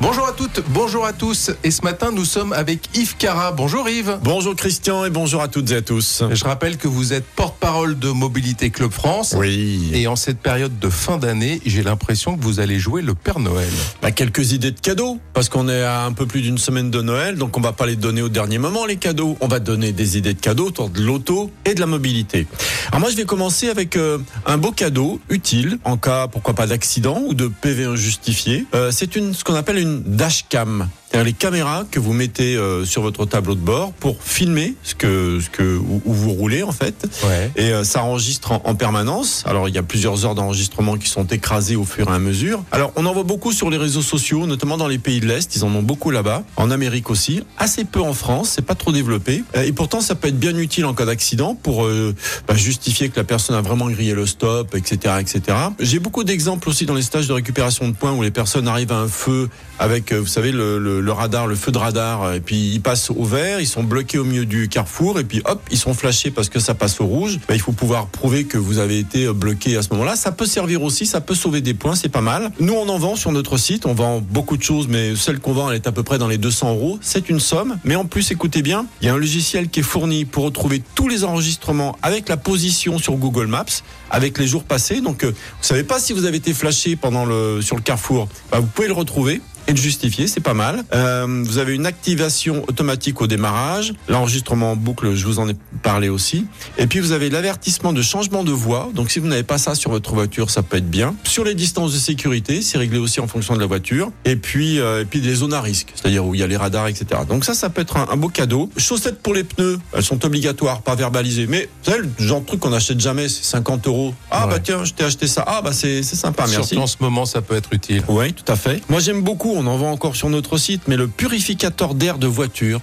Bonjour à toutes, bonjour à tous. Et ce matin, nous sommes avec Yves Cara. Bonjour Yves. Bonjour Christian et bonjour à toutes et à tous. Je rappelle que vous êtes porte-parole de Mobilité Club France. Oui. Et en cette période de fin d'année, j'ai l'impression que vous allez jouer le Père Noël. Bah, quelques idées de cadeaux, parce qu'on est à un peu plus d'une semaine de Noël, donc on va pas les donner au dernier moment les cadeaux. On va donner des idées de cadeaux autour de l'auto et de la mobilité. Alors moi je vais commencer avec euh, un beau cadeau utile en cas pourquoi pas d'accident ou de PV injustifié. Euh, C'est une ce qu'on appelle une dashcam. C'est-à-dire les caméras que vous mettez euh, sur votre tableau de bord pour filmer ce que ce que où, où vous roulez en fait. Ouais. Et euh, ça enregistre en, en permanence. Alors il y a plusieurs heures d'enregistrement qui sont écrasées au fur et à mesure. Alors on en voit beaucoup sur les réseaux sociaux, notamment dans les pays de l'Est. Ils en ont beaucoup là-bas. En Amérique aussi. Assez peu en France. C'est pas trop développé. Euh, Et pourtant ça peut être bien utile en cas d'accident pour euh, bah, justifier que la personne a vraiment grillé le stop, etc., etc. J'ai beaucoup d'exemples aussi dans les stages de récupération de points où les personnes arrivent à un feu avec, vous savez, le, le, le radar, le feu de radar, et puis ils passent au vert, ils sont bloqués au milieu du carrefour, et puis hop, ils sont flashés parce que ça passe au rouge. Bah, il faut pouvoir prouver que vous avez été euh, bloqué à ce moment-là. Ça peut servir aussi, ça peut sauver des points, c'est pas mal. Nous, on en vend sur notre site, on vend beaucoup de choses, mais celle qu'on vend, elle est à peu près dans les 200 euros. C'est une somme, mais en plus, écoutez bien, il y a un logiciel qui est fourni pour retrouver tous les enregistrements avec la position sur Google Maps, avec les jours passés. Donc, euh, vous savez pas si vous avez été flashé pendant le sur le carrefour, bah, vous pouvez le retrouver et le justifier, c'est pas mal. Euh, vous avez une activation automatique au démarrage, l'enregistrement en boucle, je vous en ai parlé aussi. Et puis vous avez l'avertissement de changement de voie. Donc si vous n'avez pas ça sur votre voiture, ça peut être bien. Sur les distances de sécurité, c'est réglé aussi en fonction de la voiture. Et puis euh, et puis des zones à risque, c'est-à-dire où il y a les radars, etc. Donc ça, ça peut être un, un beau cadeau. Chaussettes pour les pneus, elles sont obligatoires, pas verbalisées. Mais vous savez, le genre de truc qu'on n'achète jamais, c'est 50 euros. Ah Ouais. bah tiens, je t'ai acheté ça. Ah bah c'est c'est sympa, merci. Surtout en ce moment, ça peut être utile. Oui, tout à fait. Moi, j'aime beaucoup, on en vend encore sur notre site, mais le purificateur d'air de voiture,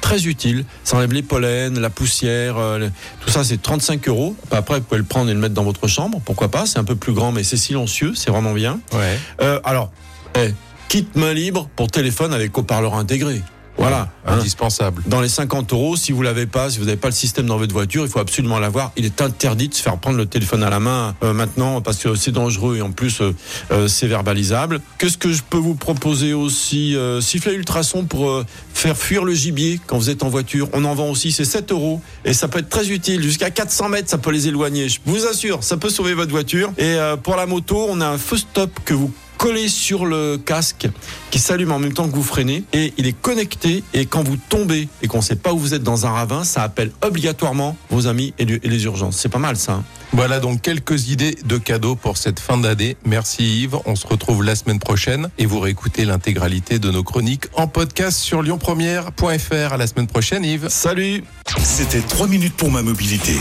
très utile. Ça enlève les pollens, la poussière, euh, tout ça, c'est 35 euros. Après, vous pouvez le prendre et le mettre dans votre chambre, pourquoi pas? C'est un peu plus grand, mais c'est silencieux, c'est vraiment bien. Ouais. Euh, alors, eh, kit main libre pour téléphone avec haut-parleur intégré. Voilà. hein. Indispensable. Dans les 50 euros, si vous l'avez pas, si vous n'avez pas le système dans votre voiture, il faut absolument l'avoir. Il est interdit de se faire prendre le téléphone à la main euh, maintenant parce que c'est dangereux et en plus euh, euh, c'est verbalisable. Qu'est-ce que je peux vous proposer aussi euh, Sifflet ultrason pour faire fuir le gibier quand vous êtes en voiture? On en vend aussi, c'est 7 euros et ça peut être très utile. Jusqu'à 400 mètres, ça peut les éloigner. Je vous assure, ça peut sauver votre voiture. Et pour la moto, on a un feu stop que vous collez sur le casque qui s'allume en même temps que vous freinez et il est connecté et quand vous tombez et qu'on sait pas où vous êtes dans un ravin, ça appelle obligatoirement vos amis et les urgences. C'est pas mal ça. hein. Voilà donc quelques idées de cadeaux pour cette fin d'année. Merci Yves. On se retrouve la semaine prochaine et vous réécoutez l'intégralité de nos chroniques en podcast sur lyonpremière.fr. À la semaine prochaine Yves. Salut C'était 3 minutes pour ma mobilité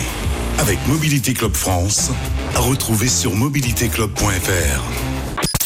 avec Mobilité Club France. À retrouver sur mobilitéclub.fr.